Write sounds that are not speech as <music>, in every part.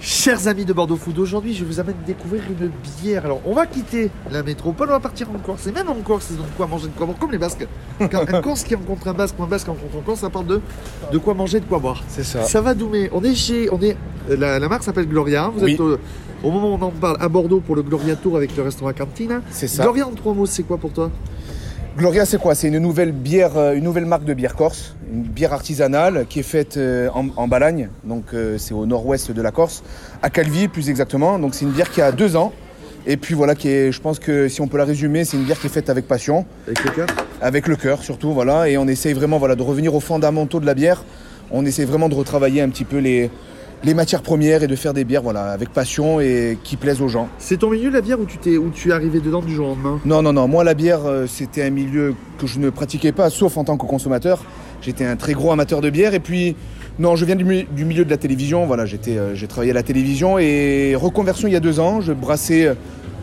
Chers amis de Bordeaux Food, aujourd'hui je vous amène découvrir une bière. Alors on va quitter la métropole, on va partir en Corse. Et même en Corse, ils ont de quoi manger, de quoi boire, comme les Basques. Quand un <laughs> Corse qui rencontre un Basque un Basque qui rencontre un Corse, ça parle de, de quoi manger, de quoi boire. C'est ça. Ça va Doumé, on est chez. On est, la, la marque s'appelle Gloria. Vous Oui. êtes au, au moment où on en parle à Bordeaux pour le Gloria Tour avec le restaurant Cantine. C'est ça. Gloria en trois mots, c'est quoi pour toi? Gloria, c'est quoi? C'est une nouvelle bière, euh, une nouvelle marque de bière corse, une bière artisanale qui est faite euh, en, en Balagne, donc euh, c'est au nord-ouest de la Corse, à Calvi plus exactement. Donc c'est une bière qui a deux ans. Et puis voilà, qui est, je pense que si on peut la résumer, c'est une bière qui est faite avec passion, Avec le cœur? Avec le cœur surtout, voilà. Et on essaye vraiment voilà, de revenir aux fondamentaux de la bière. On essaie vraiment de retravailler un petit peu les, les matières premières et de faire des bières voilà, avec passion et qui plaisent aux gens. C'est ton milieu la bière où tu, t'es, où tu es arrivé dedans du jour au lendemain? Non, non, non. Moi, la bière, euh, c'était un milieu que je ne pratiquais pas, sauf en tant que consommateur. J'étais un très gros amateur de bière. Et puis, non, je viens du, mi- du milieu de la télévision. Voilà, j'étais, euh, j'ai travaillé à la télévision et reconversion il y a deux ans. Je brassais, euh,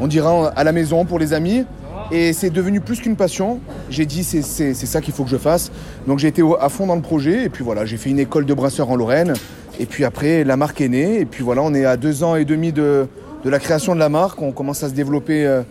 on dira, à la maison pour les amis. Et c'est devenu plus qu'une passion. J'ai dit, c'est, c'est, c'est ça qu'il faut que je fasse. Donc, j'ai été au- à fond dans le projet. Et puis, voilà, j'ai fait une école de brasseur en Lorraine. Et puis après, la marque est née. Et puis, voilà, on est à deux ans et demi de, de la création de la marque. On commence à se développer. euh,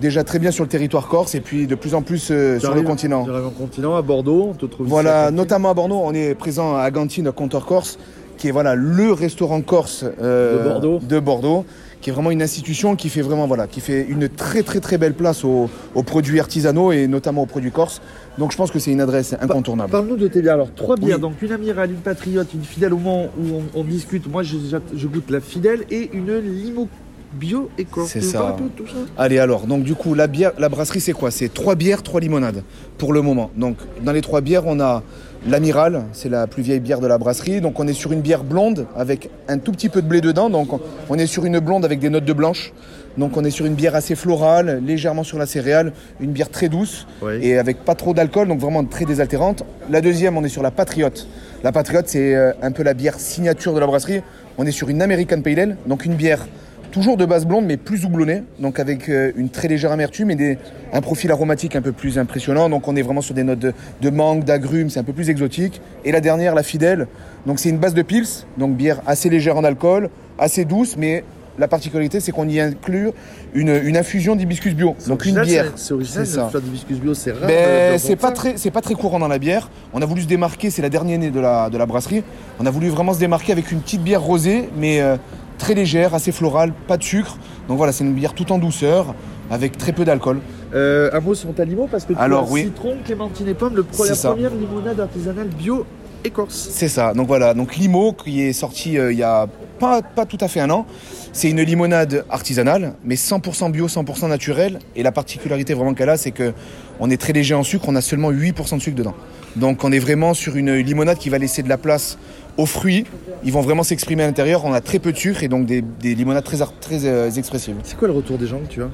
déjà très bien sur le territoire corse et puis de plus en plus euh, sur le continent. J'arrive en continent, à Bordeaux, on te trouve ici à Voilà, notamment à Bordeaux, on est présent à Gantine Comptoir Corse, qui est voilà le restaurant corse euh, De Bordeaux. de Bordeaux, qui est vraiment une institution qui fait vraiment voilà, qui fait une très très très belle place aux, aux produits artisanaux et notamment aux produits corse. Donc je pense que c'est une adresse incontournable. Parle-nous de tes bières. Alors, trois bières. Oui. Donc, une amirale, une patriote, une fidèle au moment où on, on discute. Moi, je, je goûte la fidèle et une limo bio éco. C'est ça. tout Allez alors, donc du coup, la, bière, la brasserie c'est quoi? C'est trois bières, trois limonades pour le moment. Donc dans les trois bières, on a l'Amiral, c'est la plus vieille bière de la brasserie. Donc on est sur une bière blonde avec un tout petit peu de blé dedans. Donc on- est sur une blonde avec des notes de blanche. Donc on est sur une bière assez florale, légèrement sur la céréale, une bière très douce Oui. et avec pas trop d'alcool, donc vraiment très désaltérante. La deuxième, on est sur la Patriote. La Patriote, c'est euh, un peu la bière signature de la brasserie. On est sur une American Pale Ale, donc une bière toujours de base blonde, mais plus houblonnée, donc avec euh, une très légère amertume et des, un profil aromatique un peu plus impressionnant. Donc on est vraiment sur des notes de, de mangue, d'agrumes, c'est un peu plus exotique. Et la dernière, la Fidèle, donc c'est une base de pils, donc bière assez légère en alcool, assez douce, mais la particularité, c'est qu'on y inclut une, une infusion d'hibiscus bio. Donc une bière. c'est- original, de ça. bio, c'est rare. Ben, c'est pas très, c'est pas très courant dans la bière. On a voulu se démarquer, c'est la dernière année de la, de la brasserie. On a voulu vraiment se démarquer avec une petite bière rosée, mais euh, très légère, assez florale, pas de sucre. Donc voilà, c'est une bière tout en douceur, avec très peu d'alcool. Euh, un mot sur ta limo parce que tu Alors, as oui. citron, clémentine et pomme, le, pro- la ça. première limonade artisanale bio écorce. C'est ça. Donc voilà, donc Limo qui est sorti euh, il y a pas, pas tout à fait un an. C'est une limonade artisanale, mais 100% bio, 100% naturel. Et la particularité vraiment qu'elle a, c'est que on est très léger en sucre, on a seulement 8% de sucre dedans. Donc on est vraiment sur une limonade qui va laisser de la place aux fruits. Ils vont vraiment s'exprimer à l'intérieur. On a très peu de sucre et donc des, des limonades très, euh, expressives. C'est quoi le retour des gens tu as?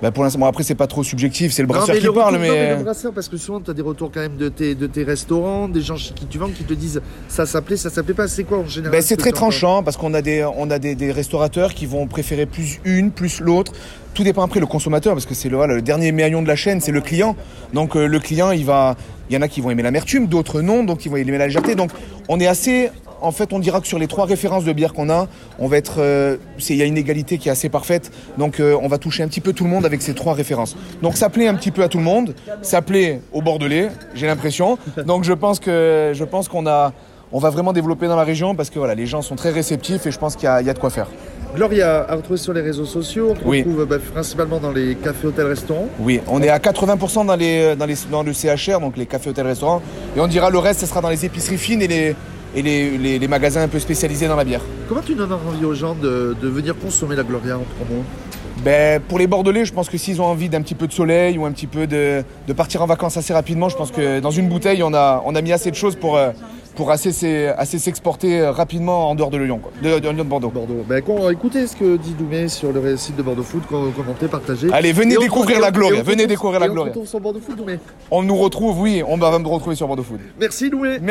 Bah, pour l'instant, bon, après c'est pas trop subjectif, c'est le brasseur mais qui le parle, retour- non, mais. le brasseur, parce que souvent tu as des retours quand même de tes, de tes restaurants, des gens chez qui tu vends qui te disent ça s'appelait, ça s'appelait pas. C'est quoi en général Ben, ce c'est très tranchant parce qu'on a, des, on a des, des restaurateurs qui vont préférer plus une, plus l'autre. Tout dépend après le consommateur parce que c'est le, voilà, le dernier maillon de la chaîne, c'est le client. Donc euh, le client, il va, il y en a qui vont aimer l'amertume, d'autres non, donc ils vont aimer la légèreté. Donc on est assez, en fait, on dira que sur les trois références de bière qu'on a, on va être, euh, il y a une égalité qui est assez parfaite. Donc euh, on va toucher un petit peu tout le monde avec ces trois références. Donc ça plaît un petit peu à tout le monde, ça plaît aux Bordelais, j'ai l'impression. Donc je pense que, je pense qu'on a on va vraiment développer dans la région parce que voilà, les gens sont très réceptifs et je pense qu'il y, a- il y a de quoi faire. Gloria à retrouver sur les réseaux sociaux. On Oui. retrouve bah, principalement dans les cafés, hôtels, restaurants. Oui, on est à 80% dans, les, dans, les, dans le CHR, donc les cafés, hôtels, restaurants. Et on dira le reste, ce sera dans les épiceries fines et les, et les, les- les magasins un peu spécialisés dans la bière. Comment tu donnes envie aux gens de, de venir consommer la Gloria en trois mots? Ben, pour les Bordelais, je pense que s'ils ont envie d'un petit peu de soleil ou un petit peu de, de partir en vacances assez rapidement, je pense que dans une bouteille, on a, on a mis assez de choses pour, euh, pour assez, s'e- assez s'exporter euh, rapidement en dehors de Lyon, quoi, de, de Lyon de Bordeaux. Bordeaux. Ben, écoutez ce que dit Doumé sur le site de Bordeaux Food, com- commentez, partagez. Allez, venez Et découvrir la Gloria, venez retrouve- découvrir la on Gloria. retrouve sur Bordeaux Food, Doumé. On nous retrouve, oui, on va me retrouver sur Bordeaux Food. Merci Doumé. Merci.